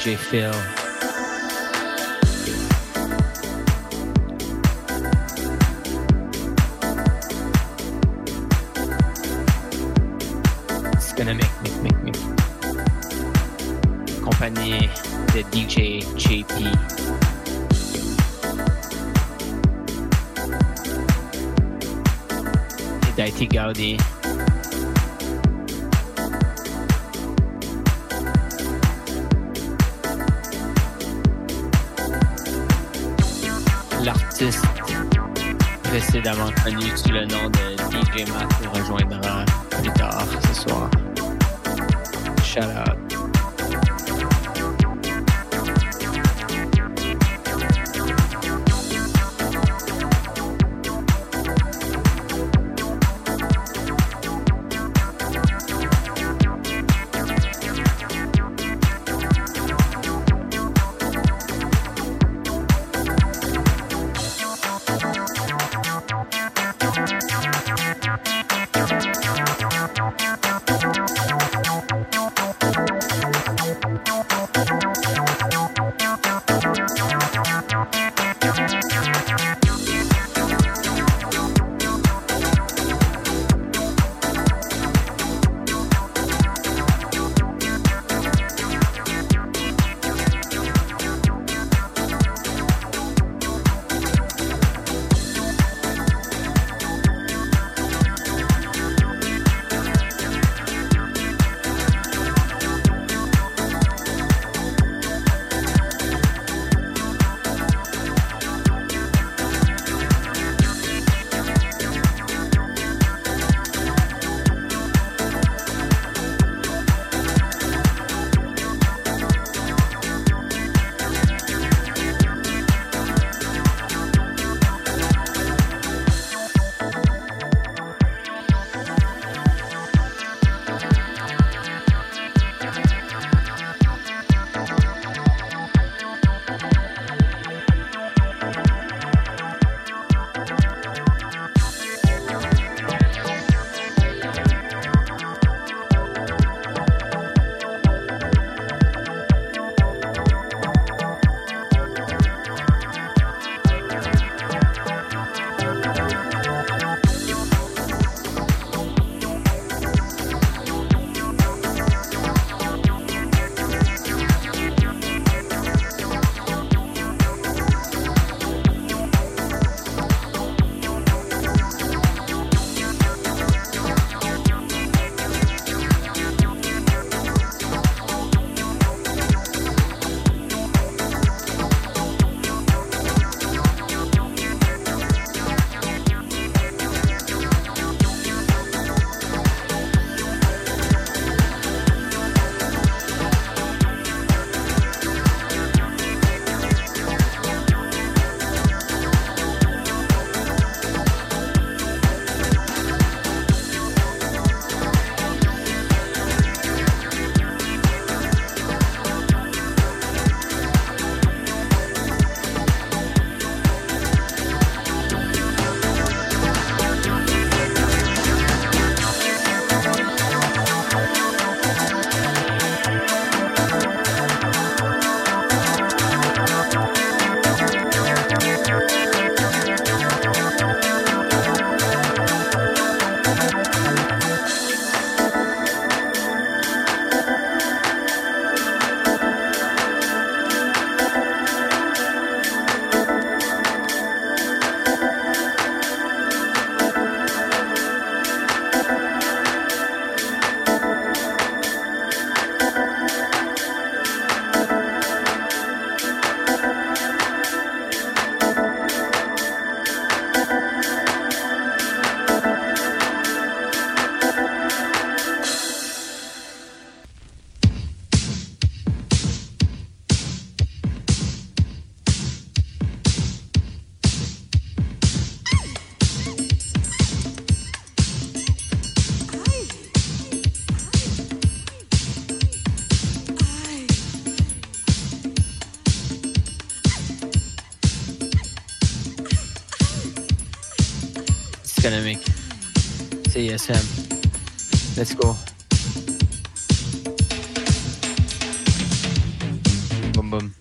CSM, CPJ Phil. CSM. Let's go. Boom boom.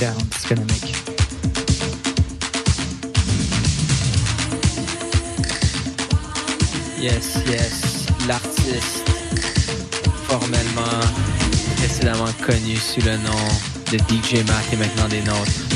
Make CSM. Let's go. Boom boom. sous le nom de DJ Mac et maintenant des nôtres.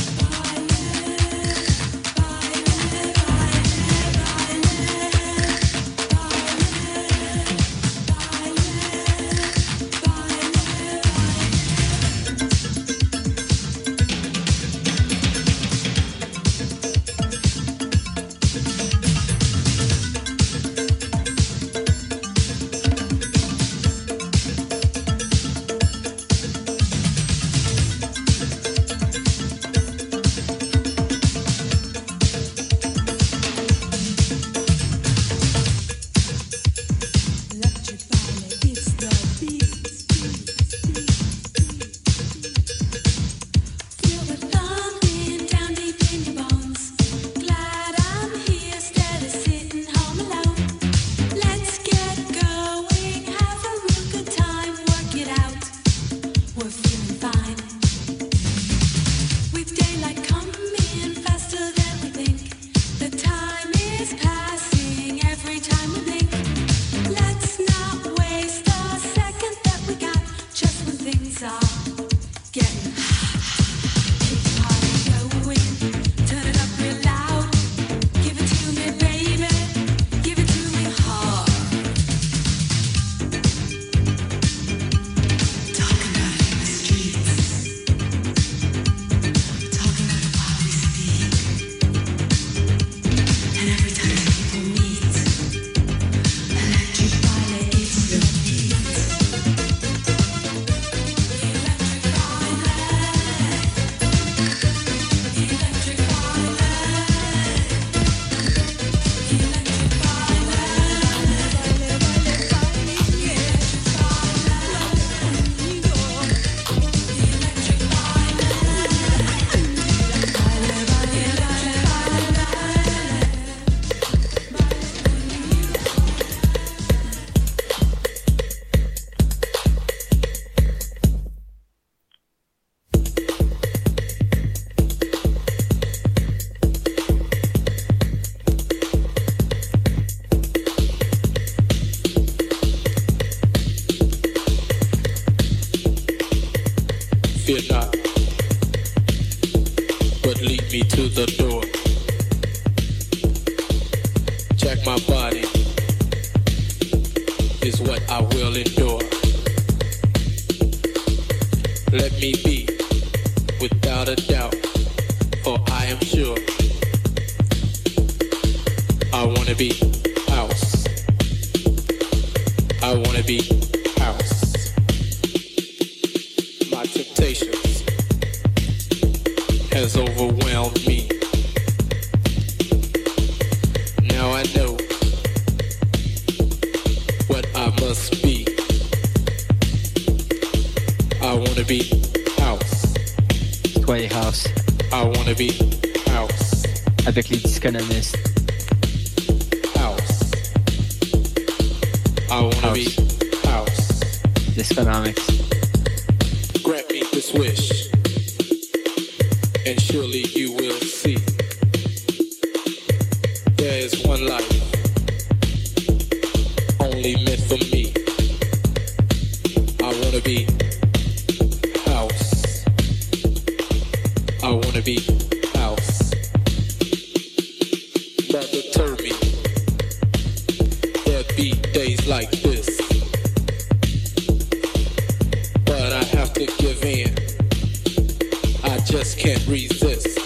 resist.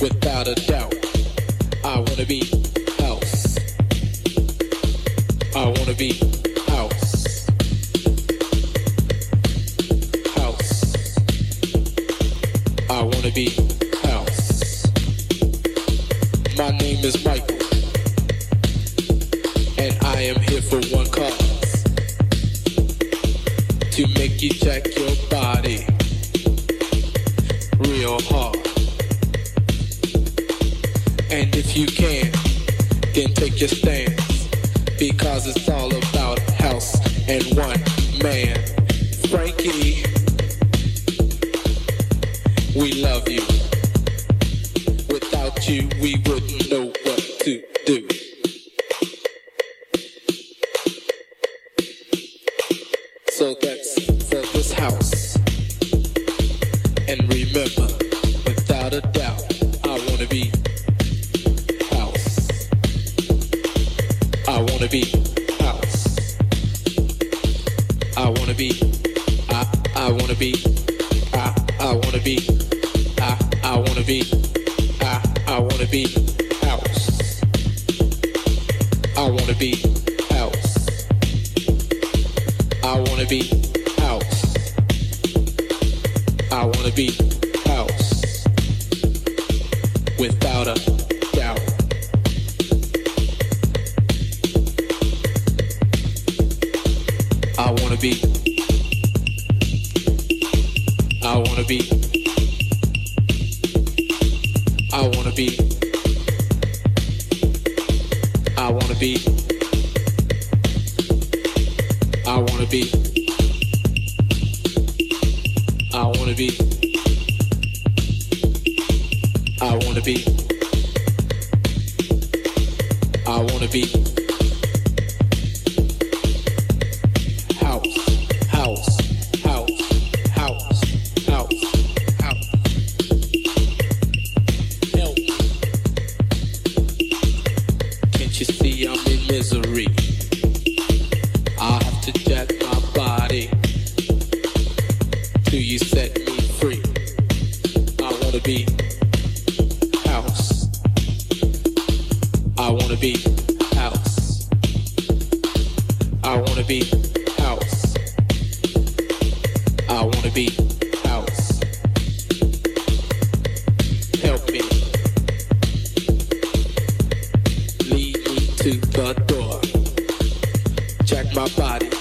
Without a doubt, I wanna be house. I wanna be to the door. Check my body.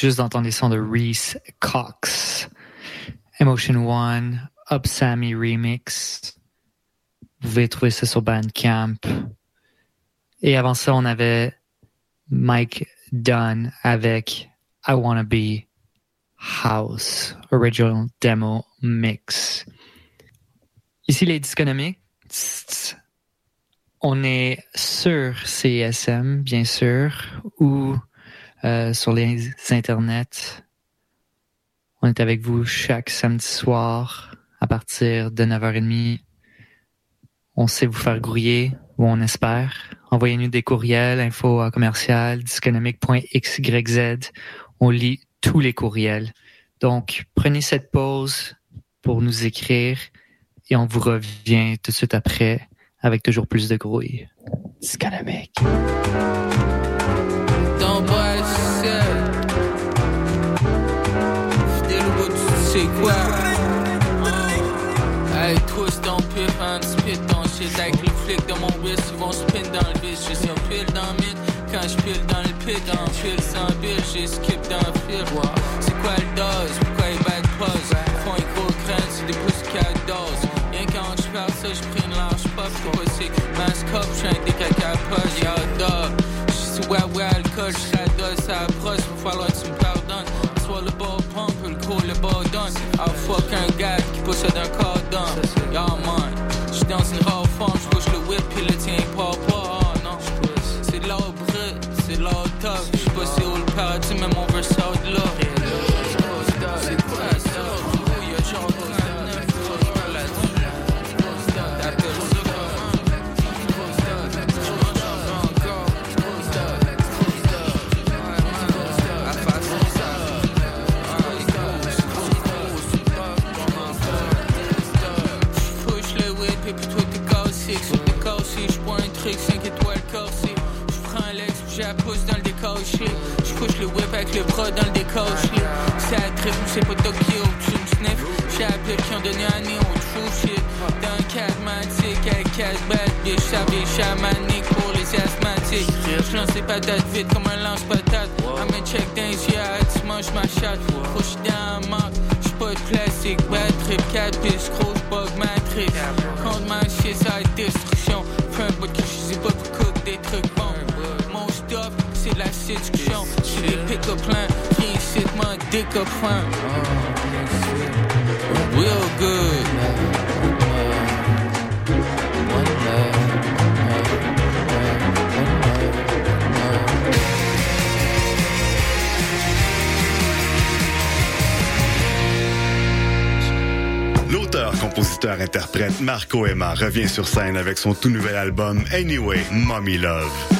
Juste d'entendre les sons de Reese Cox. Emotion One, Up Sammy Remix. Vous pouvez trouver ça sur Bandcamp. Et avant ça, on avait Mike Dunn avec I Wanna Be House Original Demo Mix. Ici, les disconomiques. On est sur CSM, bien sûr, ou euh, sur les internets. On est avec vous chaque samedi soir à partir de 9h30. On sait vous faire grouiller, ou on espère. Envoyez-nous des courriels, info commercial, disconomique.xyz. On lit tous les courriels. Donc, prenez cette pause pour nous écrire et on vous revient tout de suite après avec toujours plus de grouille. Disconomique. C'est quoi? Hey, twist ton pif, un spit ton shit avec les flics de mon wrist, ils vont spin dans le vis, je suis pile dans le. Quand je pile dans le pit, en fil sans bill, j'ai skip dans le fil. C'est quoi le dose? Pourquoi ils battent pause? Font un gros crâne, c'est des pouces doses. Rien quand je parle ça, je prie une large pop, c'est pas c'est mascop, je suis un décaca pause, y'a dog. J'suis sous ouais, ouais, alcool, j'radosse, ça approche, va falloir que tu me pardonnes. Ah fuck un gars qui possède un cordon. Yeah man, j'suis dans une rare forme, j'push le whip, pis le tien pas pas, oh non. C'est l'or brut, c'est l'or top. J'suis pas si haut le paradis, mais mon verse out là. Avec le bras dans le décaché C'est à trip, c'est pas Tokyo, tu me sniff. J'ai appelé qui ont donné un néo true shit Dans un cadmatique avec 4 bad bitch J'avais chamanique pour les asthmatiques. J'lance les patates vite comme un lance-patate. À mes check dans les yeux, tu manges ma chatte. J'suis dans la marque J'suis pas de plastique, bad trip, 4 pistes, gros bug matrix. Contre ma shit, ça a destruction. Un bout que je sais pas L'auteur, compositeur, interprète Marco Emma revient sur scène avec son tout nouvel album Anyway, Mommy Love.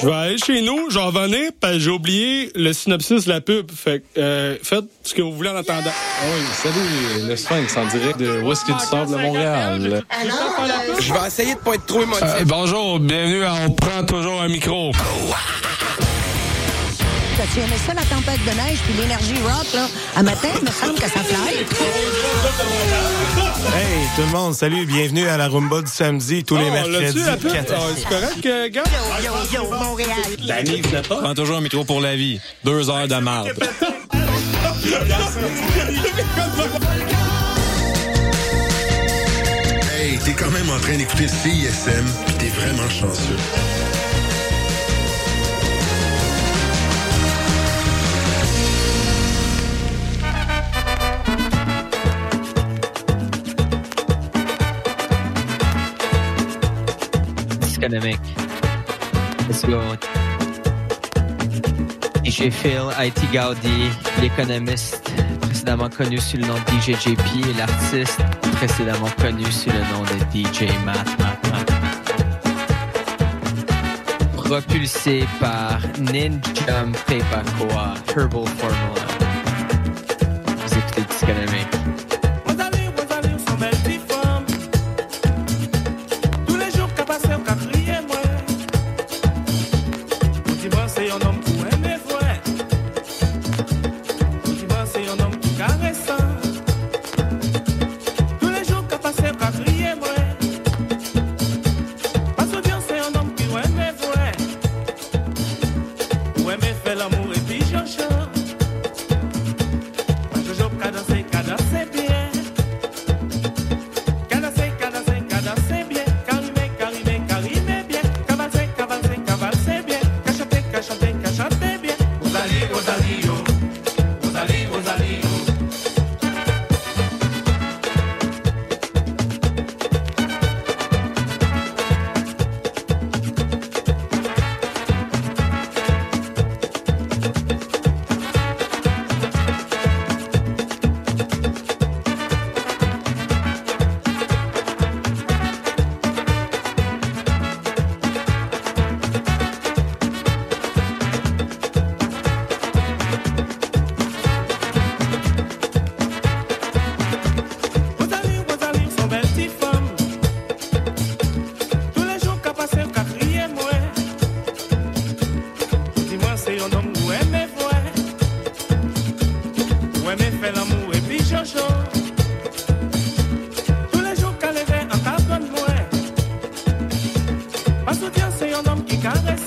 Je vais aller chez nous, j'en venais, parce que j'ai oublié le synopsis de la pub. Fait que, euh, faites ce que vous voulez en attendant. Oui, salut, le Sphinx en direct de Whisky du Sable de Montréal? Je vais essayer de pas être trop émotif. Euh, bonjour, bienvenue à On prend toujours un micro. Tu aimais ça, la tempête de neige puis l'énergie rock, là? À matin, il me semble que ça fly. Hey, tout le monde, salut, bienvenue à la Rumba du samedi, tous les Oh, mercredis. Ah, c'est correct, euh, gars? Yo, yo, yo, Montréal. Danny, pas? Prends toujours un micro pour la vie. Deux heures de marde. Hey, t'es quand même en train d'écouter CISM, pis t'es vraiment chanceux. Disconomic. Let's go. DJ Phil, IT Gaudi, l'économiste précédemment connu sous le nom de DJ JP l'artiste précédemment connu sous le nom de DJ Matt. Propulsé par Ninja Papacoa Herbal Formula. Vous écoutez Disconomic. Que Dieu, c'est un homme qui caresse.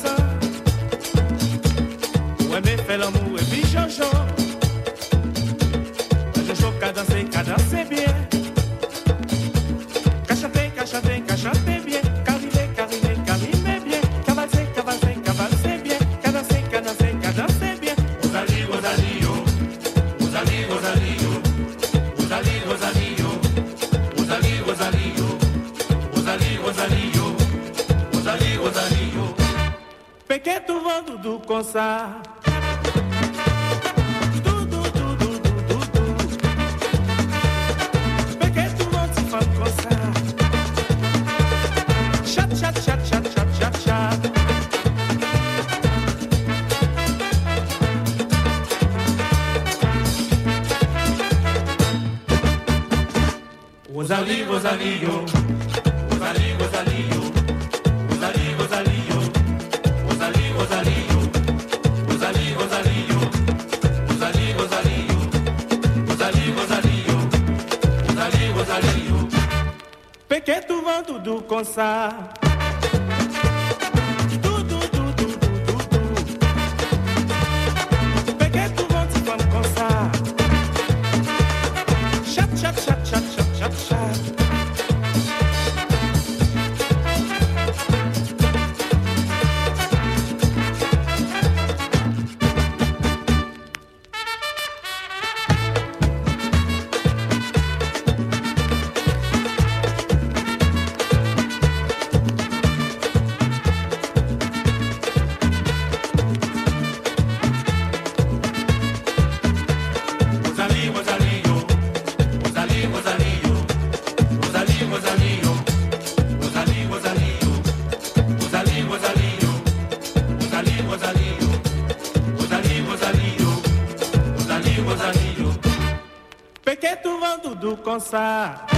alcançar.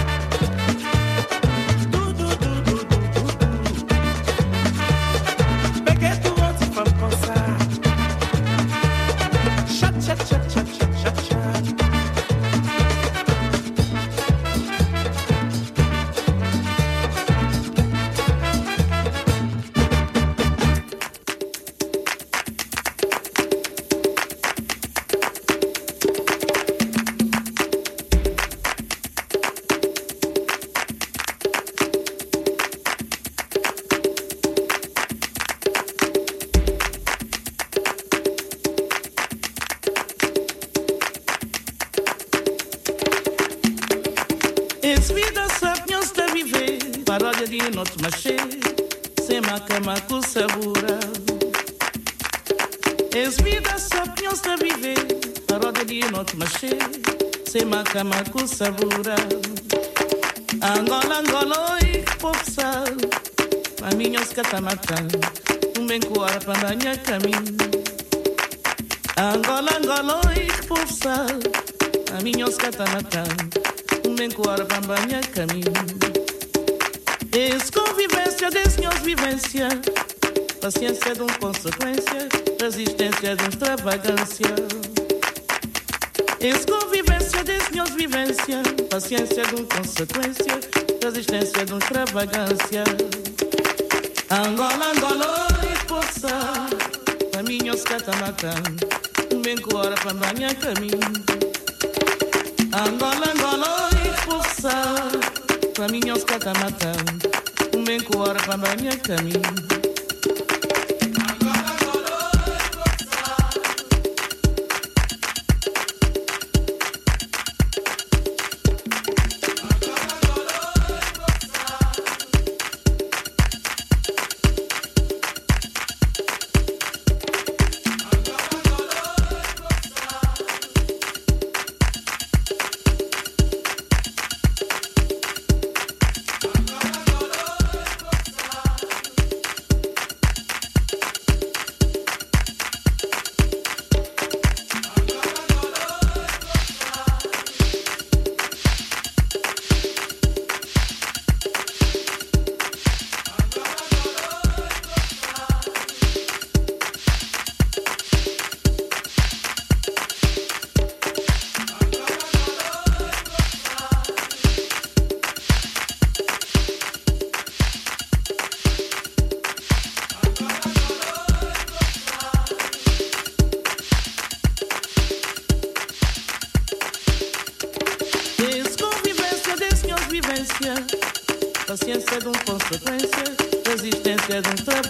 Es vida, sapiens da viver. Paródia de não machê sem Sem macama com sabor. Es vida, sapiens da viver. Paródia de não machê sem Sem macama com sabor. Angola, Angola, oi, povo sal. Maminhos catamatã. Um bem coar para minha caminho. Angola, Angola, oi, povo sal. Maminhos catamatã os catamatan, um bem coar para minha caminho. Esse convivência senhor vivência, paciência de um consequência, resistência de um extravagância. Esse convivência desse senhor vivência, paciência de um consequência, resistência de um extravagância. Angola, Angola, e poça, caminhos catamatan, um bem coar para minha caminho. Angola, Angola, expulsar Faminha aos catamatão Um bem com hora para a é minha caminho.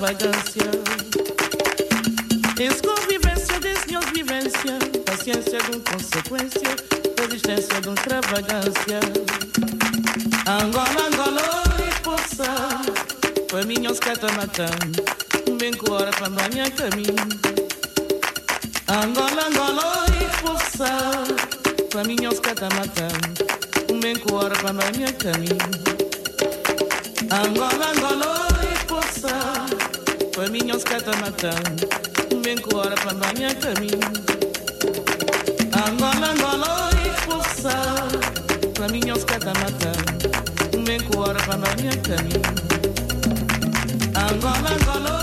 vagancia. Es convivência, desnios vivência, paciência de consequência, resistência de extravagância. Angola, Angola, força, faminhos catamatã, bem cora para banhar caminho. Angola, Angola, força, faminhos catamatã, bem cora para banhar caminho. Angola, Angola, caminho aos catamatã. Vem com hora para minha caminho. Angola, Angola, expulsar. Caminho aos catamatã. Vem com hora para minha caminho. Angola, Angola,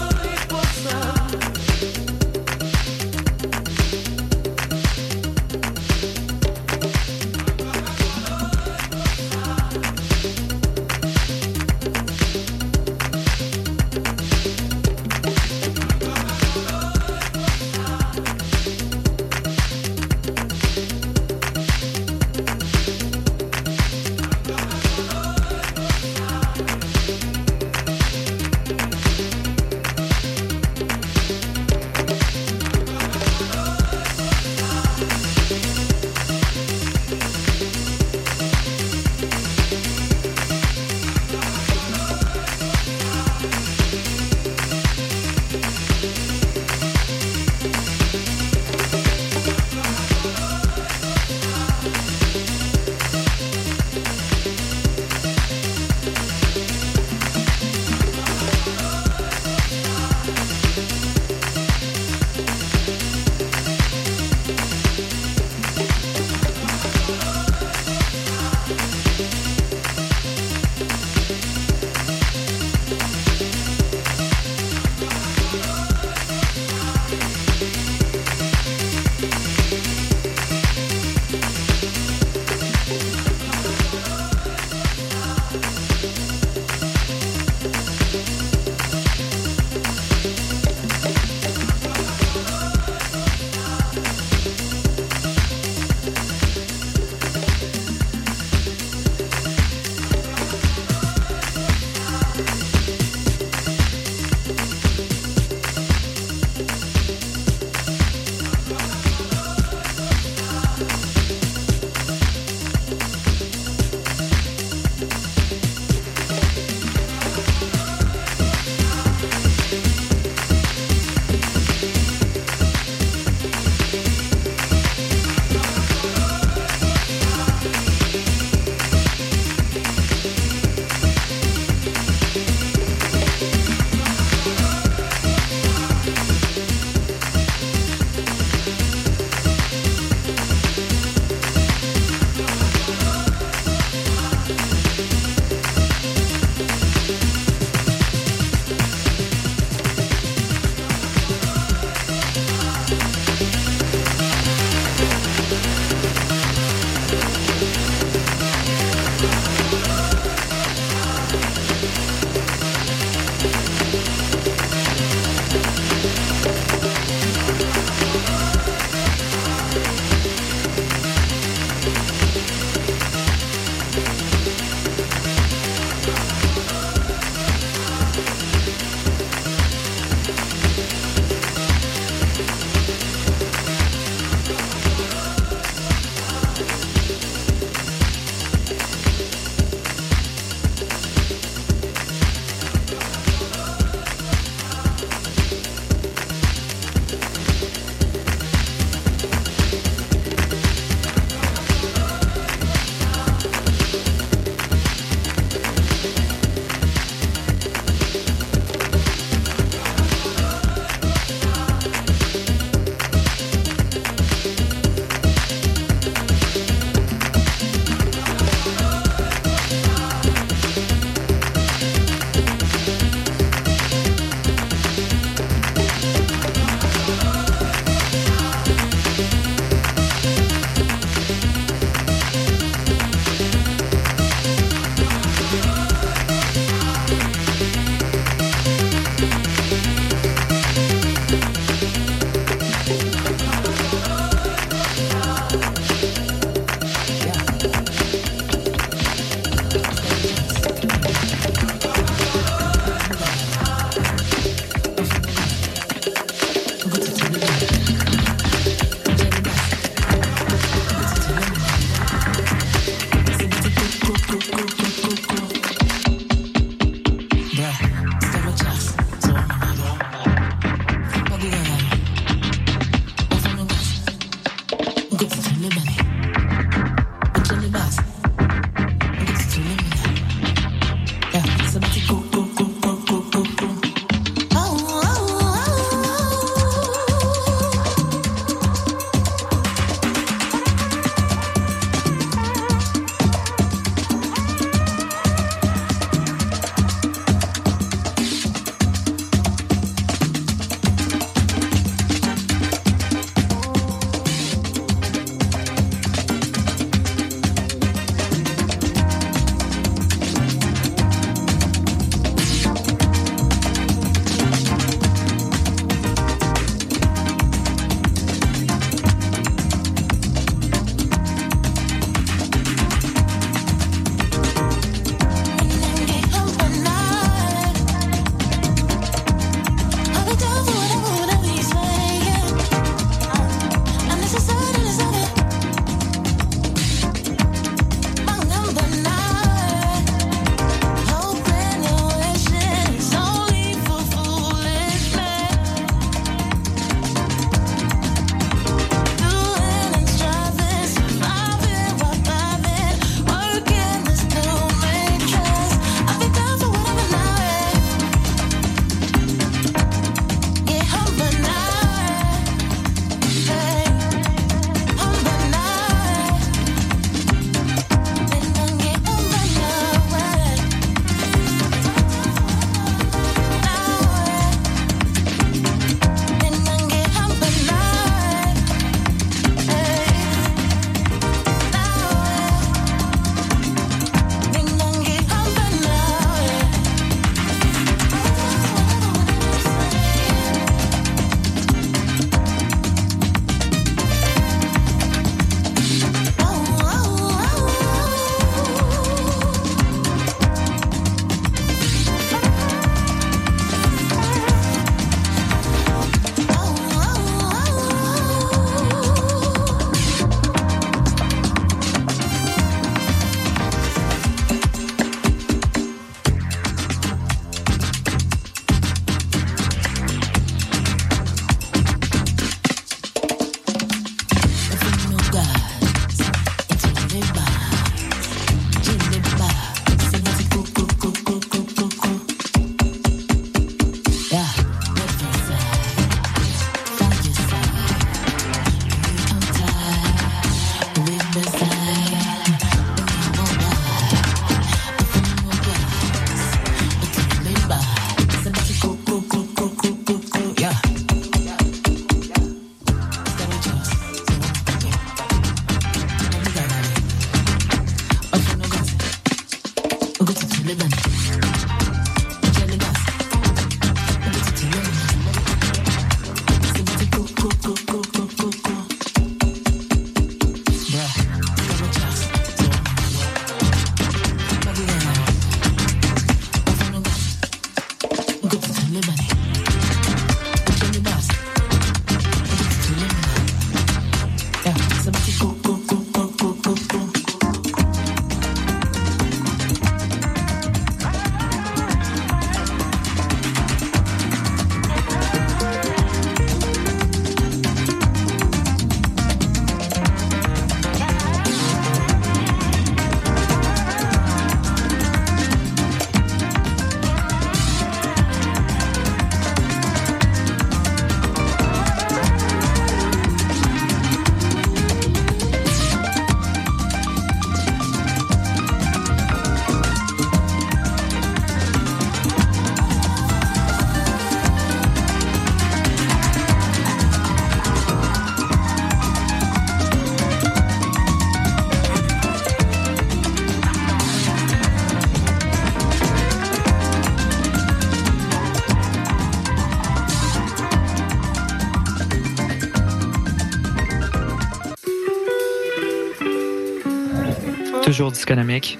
toujours.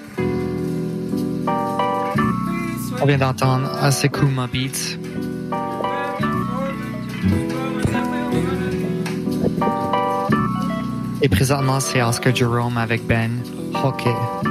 On vient d'entendre Asekuma Beats. Et présentement, c'est Oscar Jerome avec Ben Hockey.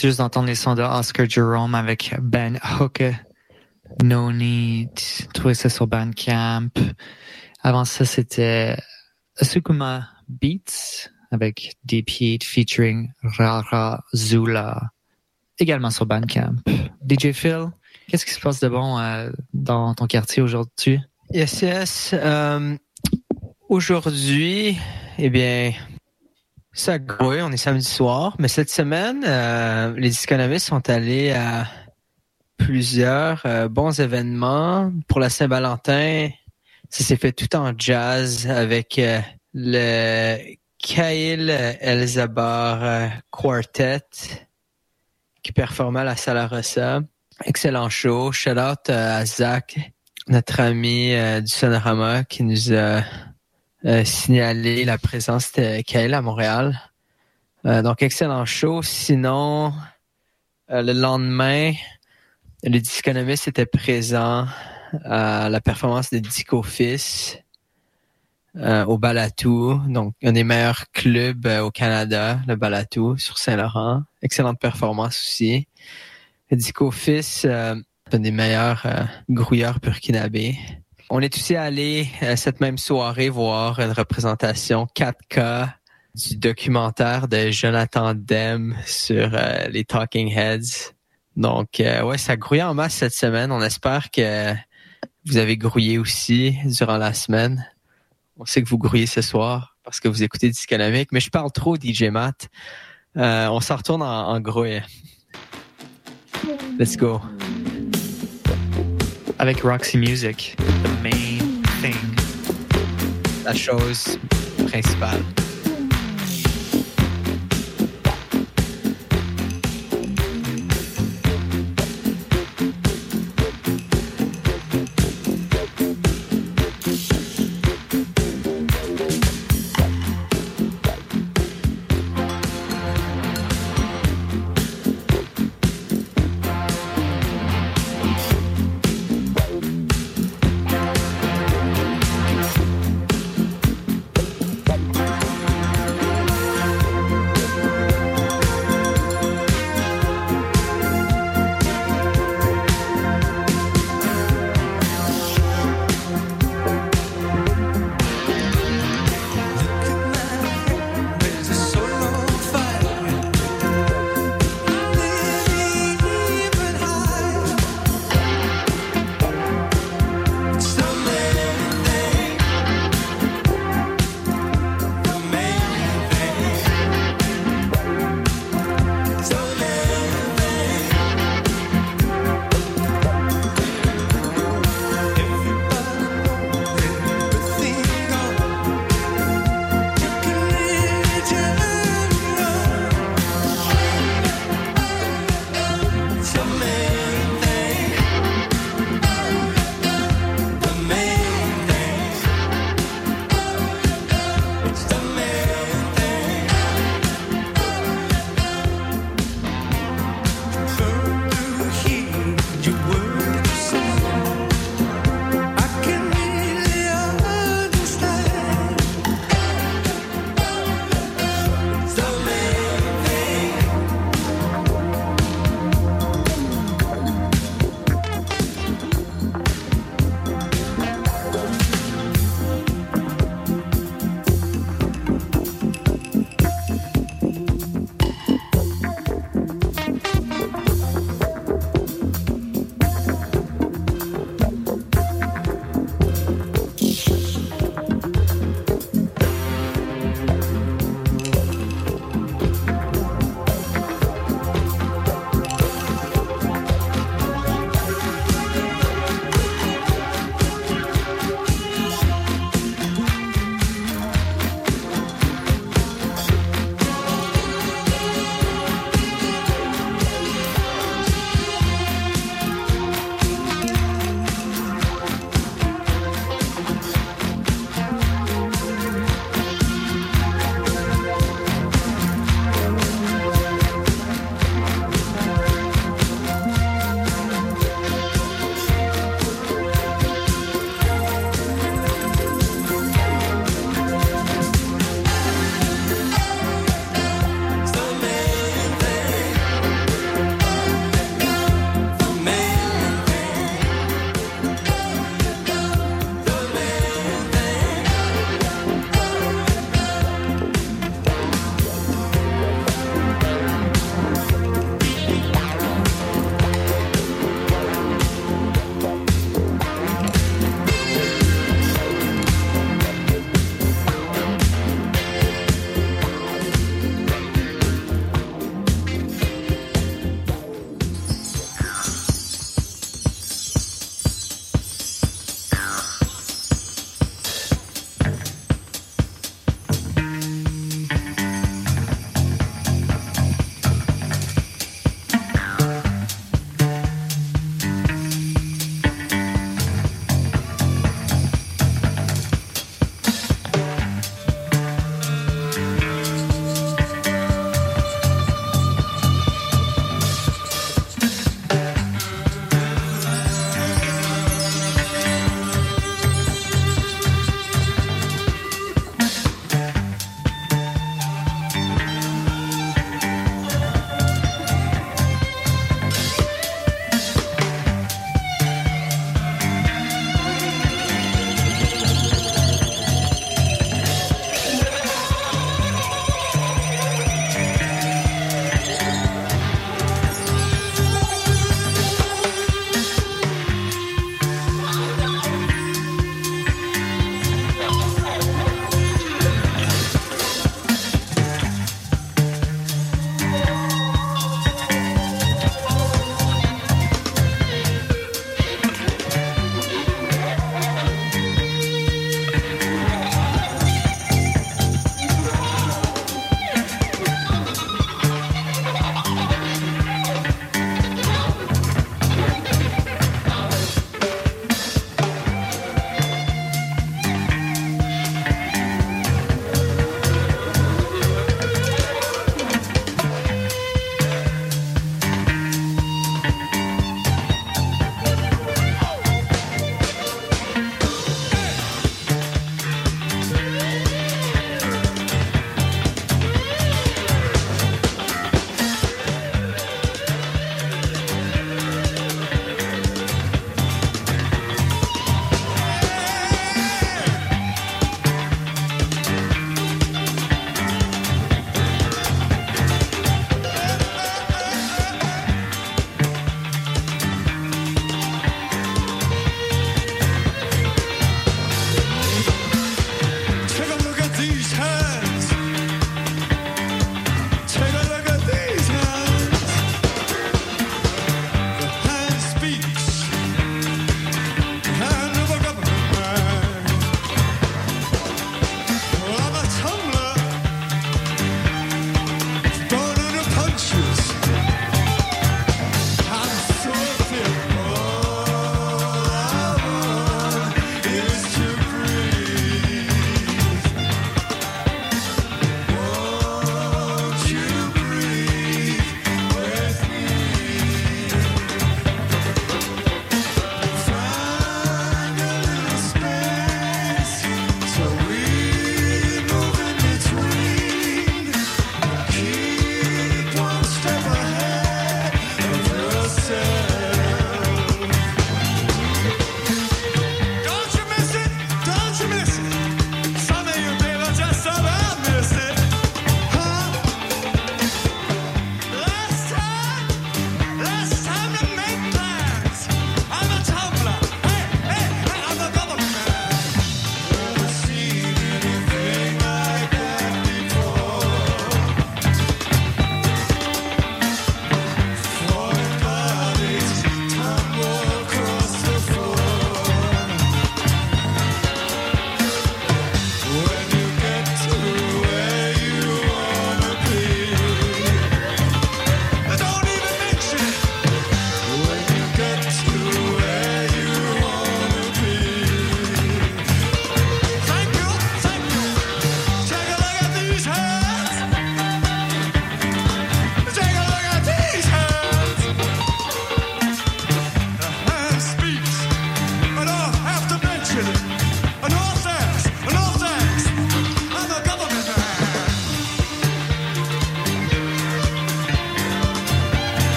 Juste d'entendre les sons de Oscar Jerome avec Ben Hooker. No Need. Trouvez ça sur Bandcamp. Avant ça, c'était Sukuma Beats avec Deep Heat featuring Rara Zula. Également sur Bandcamp. DJ Phil, qu'est-ce qui se passe de bon euh, dans ton quartier aujourd'hui? Yes, yes. Euh, Aujourd'hui, eh bien, ça grouille, on est samedi soir, mais cette semaine, euh, les économistes sont allés à plusieurs euh, bons événements. Pour la Saint-Valentin, ça s'est fait tout en jazz avec euh, le Kyle Elzabar Quartet qui performait à la Sala Rossa. Excellent show. Shout out à Zach, notre ami du Sonorama qui nous a euh, signalé la présence de Kyle à Montréal. Euh, donc, excellent show. Sinon, euh, le lendemain, le disconomiste était présent à la performance de Dico Fils au Balatou, donc un des meilleurs clubs au Canada, le Balatou, sur Saint-Laurent. Excellente performance aussi. Dico Fils, un des meilleurs grouilleurs burkinabés. On est aussi allé euh, cette même soirée voir une représentation 4K du documentaire de Jonathan Demme sur euh, les Talking Heads. Donc, euh, ouais, ça grouille en masse cette semaine. On espère que vous avez grouillé aussi durant la semaine. On sait que vous grouillez ce soir parce que vous écoutez Disconomique, mais je parle trop, DJ Matt. Euh, on s'en retourne en, en. Let's go. Avec Roxy Music, the main thing. La chose principale.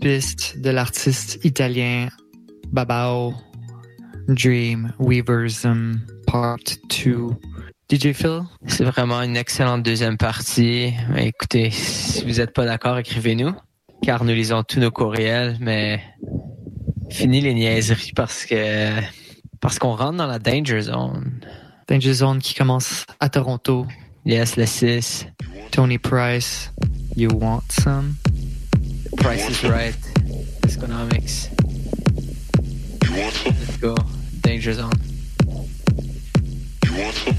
Merveilleuse piste de l'artiste italien Babao Dream Weaverism Part 2. DJ Phil? C'est vraiment une excellente deuxième partie. Écoutez, si vous n'êtes pas d'accord, écrivez-nous, car nous lisons tous nos courriels, mais fini les niaiseries parce que parce qu'on rentre dans la danger zone. Danger Zone qui commence à Toronto. Yes, le 6. Tony Price, You Want Some? Price is Right, Disconomics. You want some? Let's go. Danger Zone. You want some?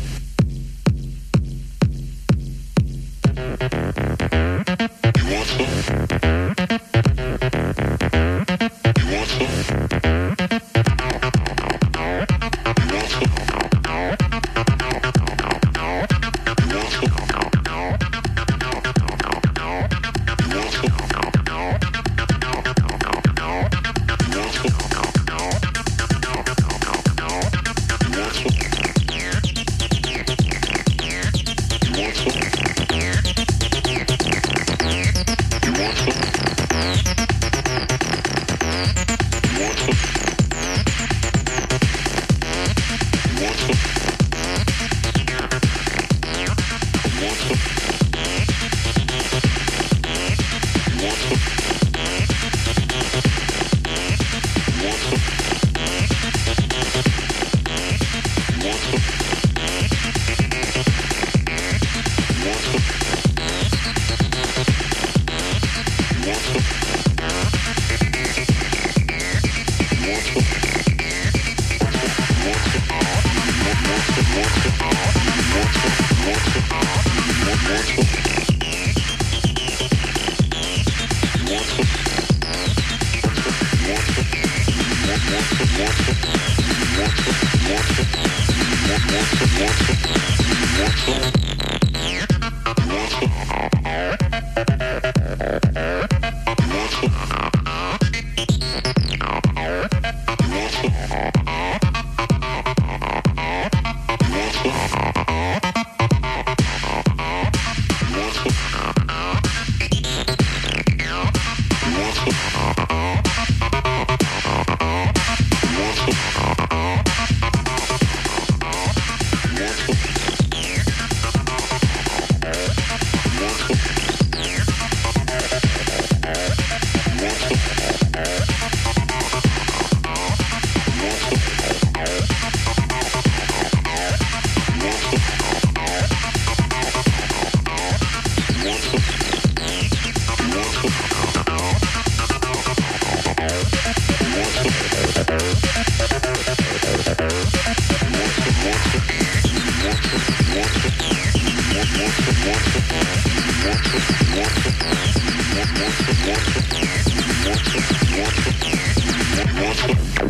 Thank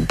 you.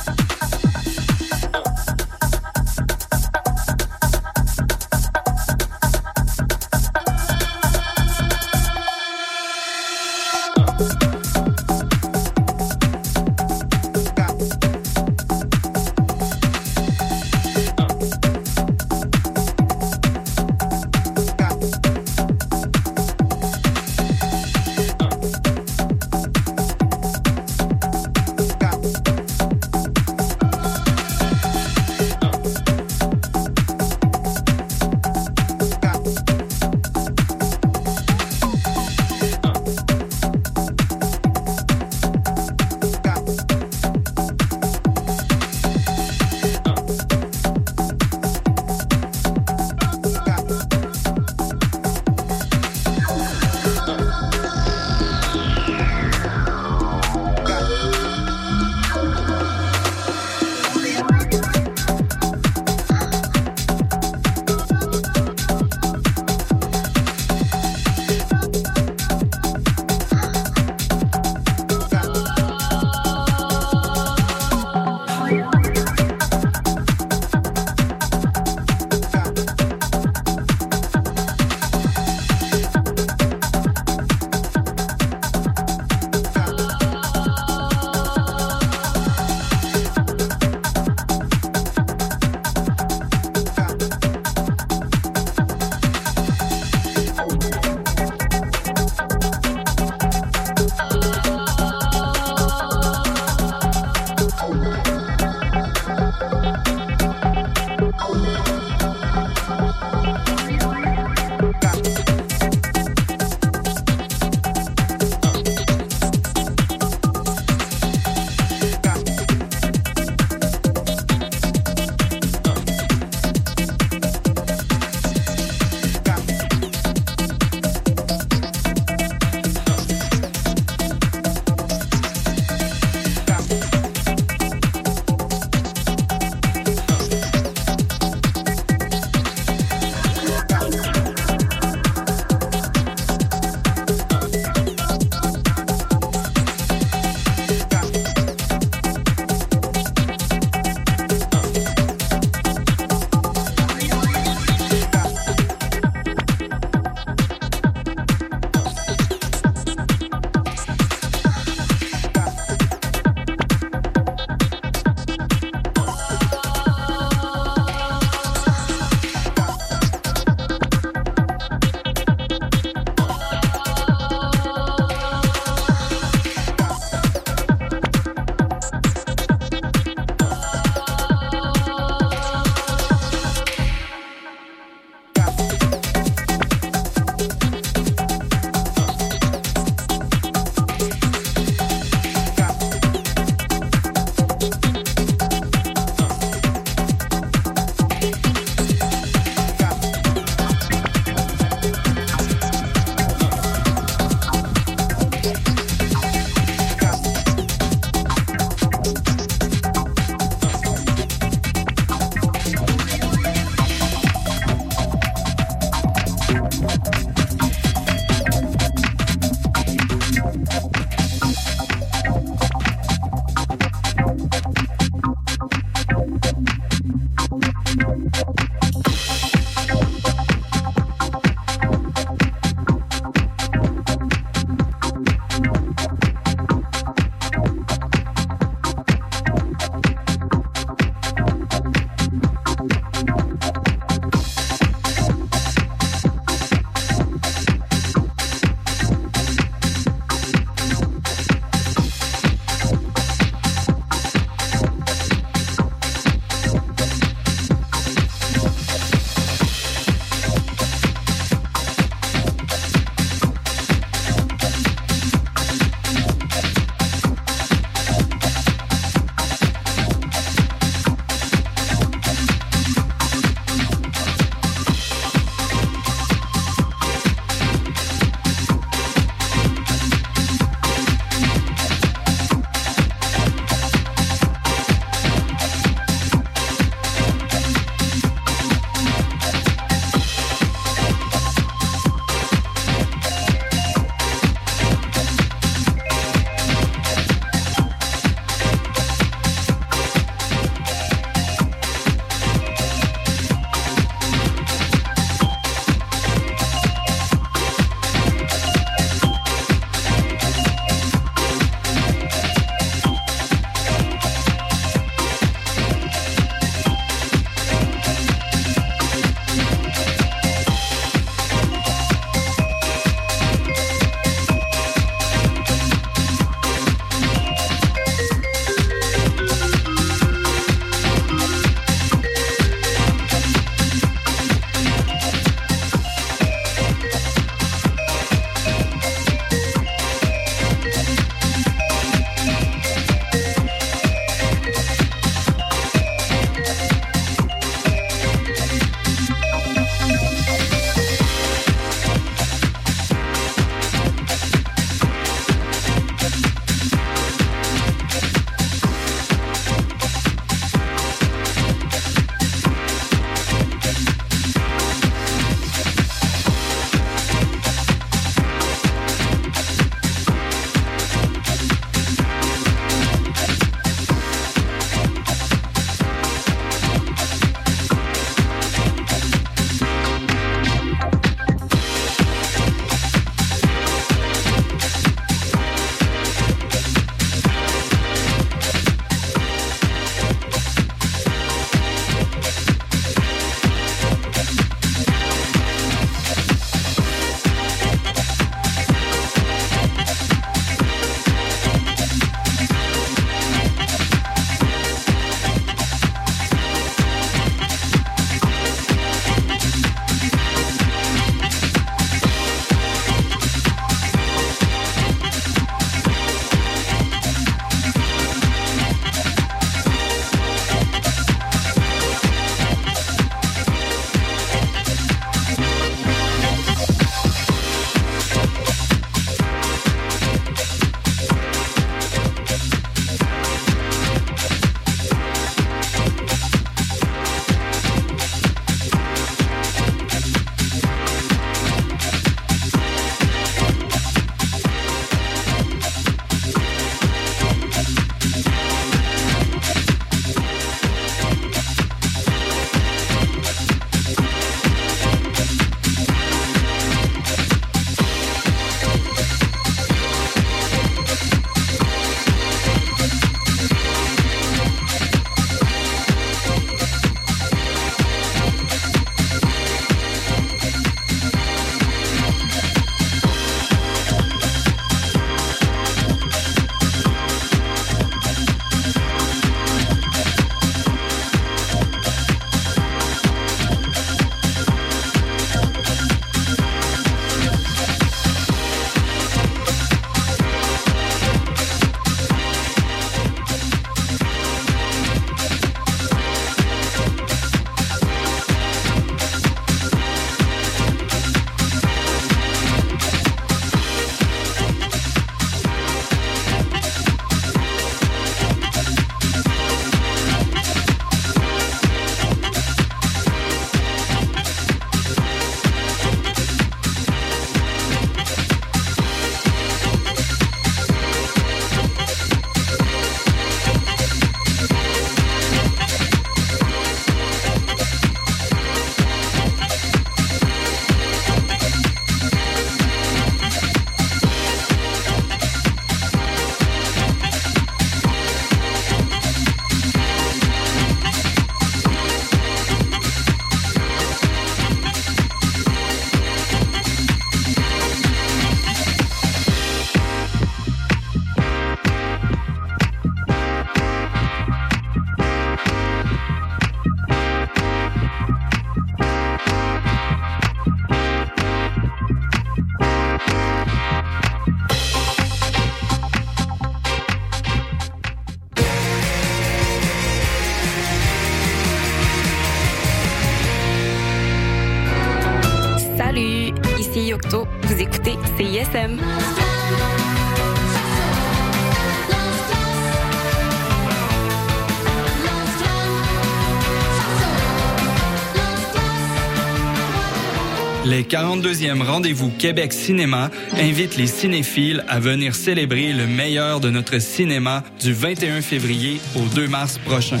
42e rendez-vous Québec Cinéma invitent les cinéphiles à venir célébrer le meilleur de notre cinéma du 21 février au 2 mars prochain.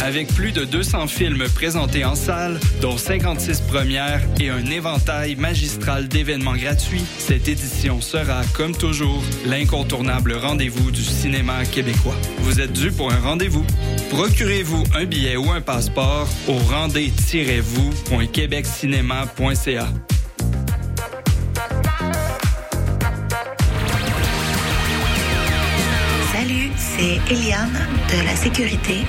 Avec plus de 200 films présentés en salle, dont 56 premières et un éventail magistral d'événements gratuits, cette édition sera, comme toujours, l'incontournable rendez-vous du cinéma québécois. Vous êtes dû pour un rendez-vous. Procurez-vous un billet ou un passeport au rendez-vous.québeccinéma.ca. c'est Eliane de la Sécurité,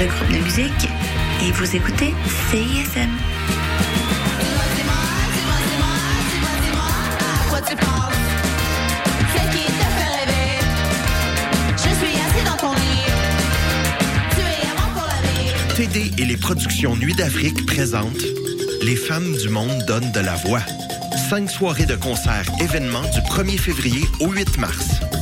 le groupe de musique, et vous écoutez CISM. Quoi tu penses? C'est qui te fait rêver? Je suis assis dans ton lit. Tu es avant pour la vie. TD et les productions Nuit d'Afrique présentent Les femmes du monde donnent de la voix. Cinq soirées de concerts événements du 1er février au 8 mars.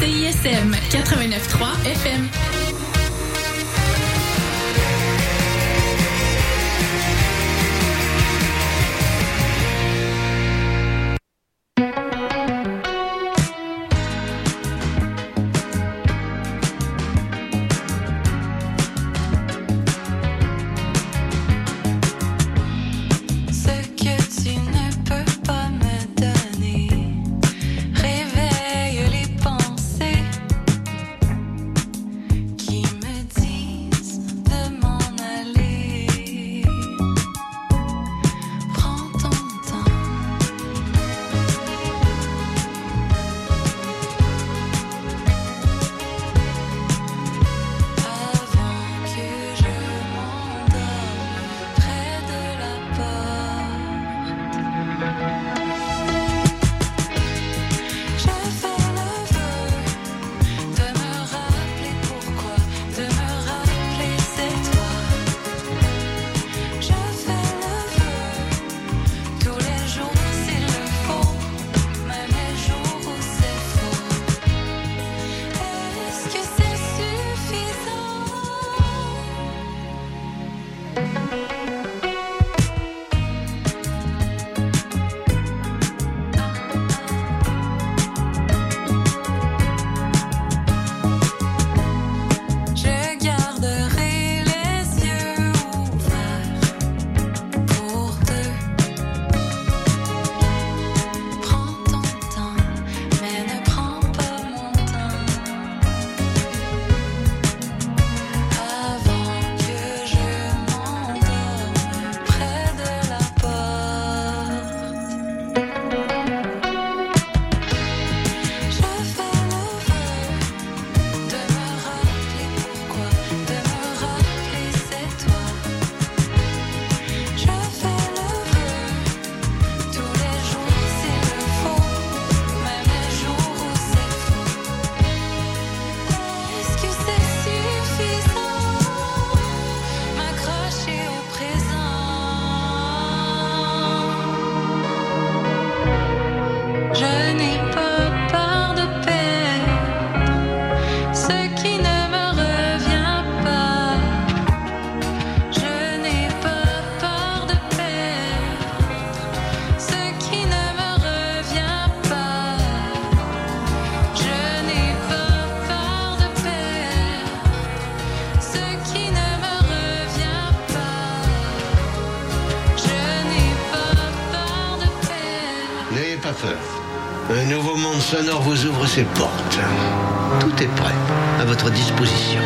CISM 89.3 FM. Sonore vous ouvre ses portes. Tout est prêt, à votre disposition.